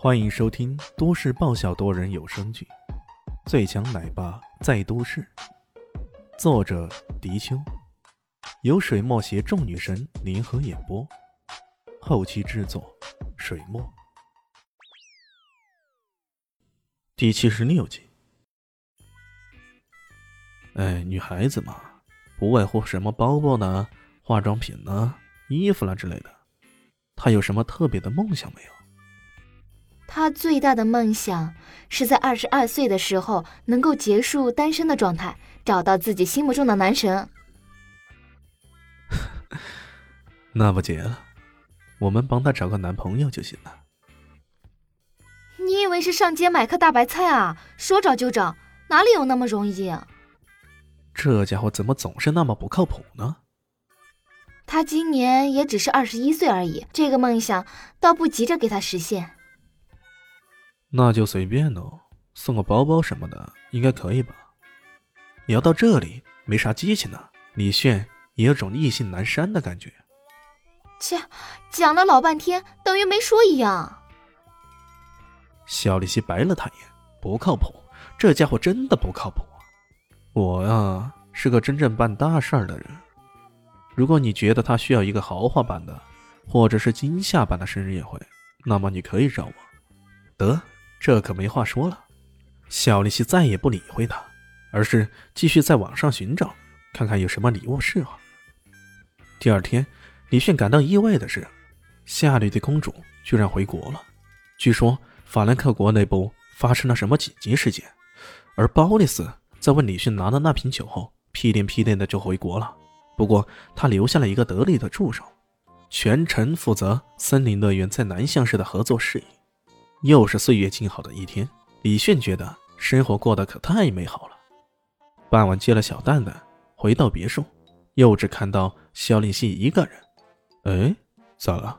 欢迎收听都市爆笑多人有声剧《最强奶爸在都市》，作者：迪秋，由水墨携众女神联合演播，后期制作：水墨。第七十六集。哎，女孩子嘛，不外乎什么包包呢、化妆品呢、衣服啦之类的。她有什么特别的梦想没有？她最大的梦想是在二十二岁的时候能够结束单身的状态，找到自己心目中的男神。那不结了，我们帮他找个男朋友就行了。你以为是上街买颗大白菜啊？说找就找，哪里有那么容易？啊这家伙怎么总是那么不靠谱呢？他今年也只是二十一岁而已，这个梦想倒不急着给他实现。那就随便喽，送个包包什么的应该可以吧？聊到这里，没啥激情呢。李炫也有种意兴阑珊的感觉。切，讲了老半天，等于没说一样。小李希白了他一眼，不靠谱，这家伙真的不靠谱。我呀是个真正办大事儿的人，如果你觉得他需要一个豪华版的，或者是惊吓版的生日宴会，那么你可以找我。得，这可没话说了。小丽西再也不理会他，而是继续在网上寻找，看看有什么礼物适合。第二天，李炫感到意外的是，夏绿蒂公主居然回国了。据说法兰克国内部发生了什么紧急事件，而鲍里斯。在问李迅拿了那瓶酒后，屁颠屁颠的就回国了。不过他留下了一个得力的助手，全程负责森林乐园在南向市的合作事宜。又是岁月静好的一天，李炫觉得生活过得可太美好了。傍晚接了小蛋蛋，回到别墅，又只看到肖令希一个人。哎，咋了？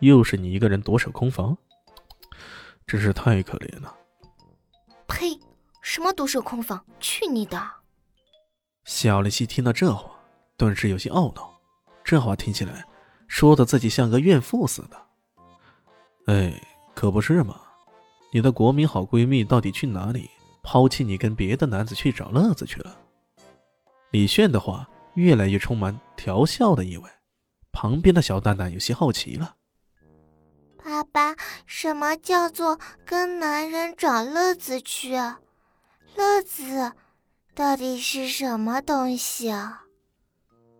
又是你一个人独守空房？真是太可怜了。呸！什么独守空房？去你的！小丽希听到这话，顿时有些懊恼。这话听起来，说的自己像个怨妇似的。哎，可不是嘛！你的国民好闺蜜到底去哪里？抛弃你跟别的男子去找乐子去了？李炫的话越来越充满调笑的意味。旁边的小蛋蛋有些好奇了：“爸爸，什么叫做跟男人找乐子去？”乐子到底是什么东西啊？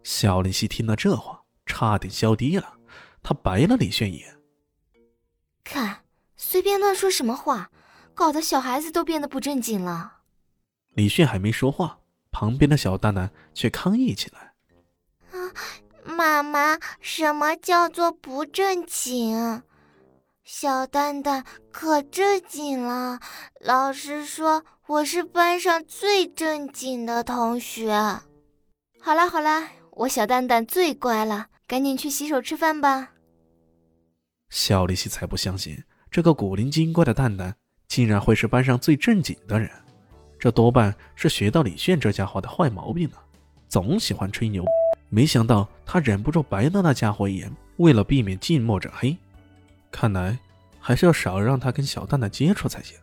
小林希听了这话，差点笑低了。他白了李炫一眼，看随便乱说什么话，搞得小孩子都变得不正经了。李迅还没说话，旁边的小蛋蛋却抗议起来：“啊，妈妈，什么叫做不正经？小蛋蛋可正经了，老师说。”我是班上最正经的同学。好啦好啦，我小蛋蛋最乖了，赶紧去洗手吃饭吧。小丽希才不相信这个古灵精怪的蛋蛋竟然会是班上最正经的人，这多半是学到李炫这家伙的坏毛病了，总喜欢吹牛。没想到他忍不住白了那家伙一眼，为了避免近墨者黑，看来还是要少让他跟小蛋蛋接触才行。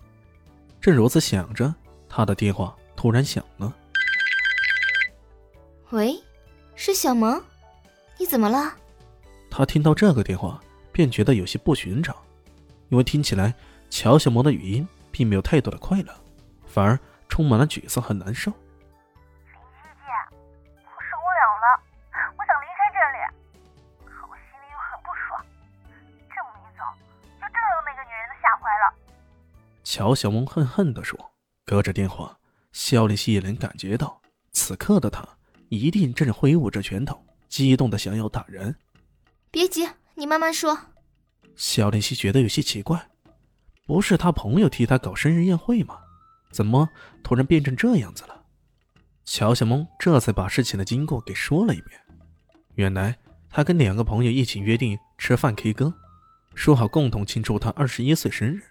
正如此想着，他的电话突然响了。喂，是小萌，你怎么了？他听到这个电话，便觉得有些不寻常，因为听起来乔小萌的语音并没有太多的快乐，反而充满了沮丧和难受。林希姐，我受不了了，我想离开这里，可我心里又很不爽。这么一走，就正中那个女人的下怀了乔小萌恨恨地说：“隔着电话，肖丽西也能感觉到，此刻的他一定正挥舞着拳头，激动的想要打人。”别急，你慢慢说。肖丽希觉得有些奇怪，不是他朋友替他搞生日宴会吗？怎么突然变成这样子了？乔小萌这才把事情的经过给说了一遍。原来他跟两个朋友一起约定吃饭 K 歌，说好共同庆祝他二十一岁生日。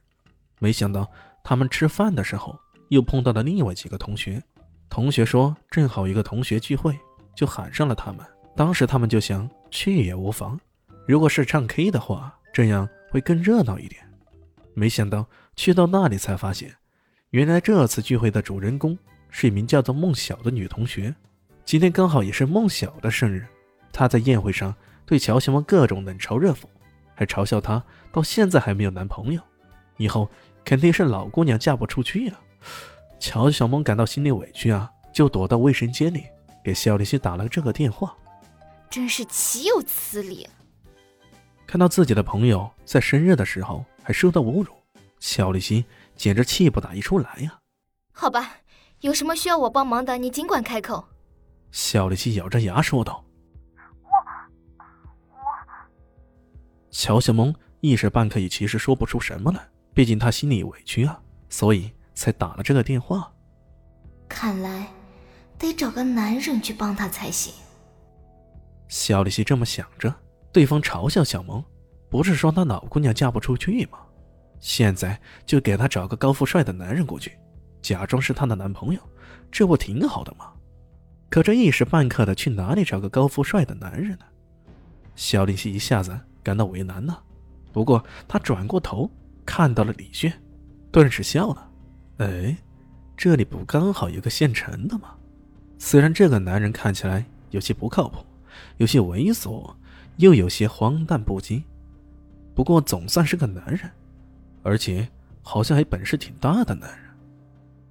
没想到他们吃饭的时候又碰到了另外几个同学。同学说正好一个同学聚会，就喊上了他们。当时他们就想去也无妨，如果是唱 K 的话，这样会更热闹一点。没想到去到那里才发现，原来这次聚会的主人公是一名叫做孟晓的女同学。今天刚好也是孟晓的生日，她在宴会上对乔小萌各种冷嘲热讽，还嘲笑她到现在还没有男朋友，以后肯定是老姑娘嫁不出去呀。乔小萌感到心里委屈啊，就躲到卫生间里给肖丽新打了这个电话。真是岂有此理！看到自己的朋友在生日的时候还受到侮辱，肖立新简直气不打一处来呀。好吧，有什么需要我帮忙的，你尽管开口。肖立新咬着牙说道：“我……我……”乔小萌一时半刻也其实说不出什么来，毕竟他心里委屈啊，所以才打了这个电话。看来得找个男人去帮他才行。肖立新这么想着，对方嘲笑小萌，不是说她老姑娘嫁不出去吗？现在就给她找个高富帅的男人过去，假装是她的男朋友，这不挺好的吗？可这一时半刻的去哪里找个高富帅的男人呢？肖丽西一下子感到为难呢。不过她转过头看到了李炫，顿时笑了。哎，这里不刚好有个现成的吗？虽然这个男人看起来有些不靠谱。有些猥琐，又有些荒诞不羁，不过总算是个男人，而且好像还本事挺大的男人。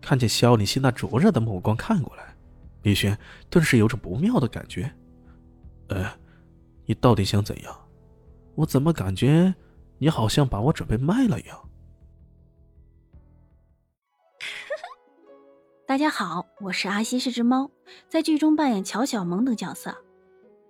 看见肖丽西那灼热的目光看过来，李轩顿时有种不妙的感觉。呃，你到底想怎样？我怎么感觉你好像把我准备卖了一样？大家好，我是阿西，是只猫，在剧中扮演乔小萌等角色。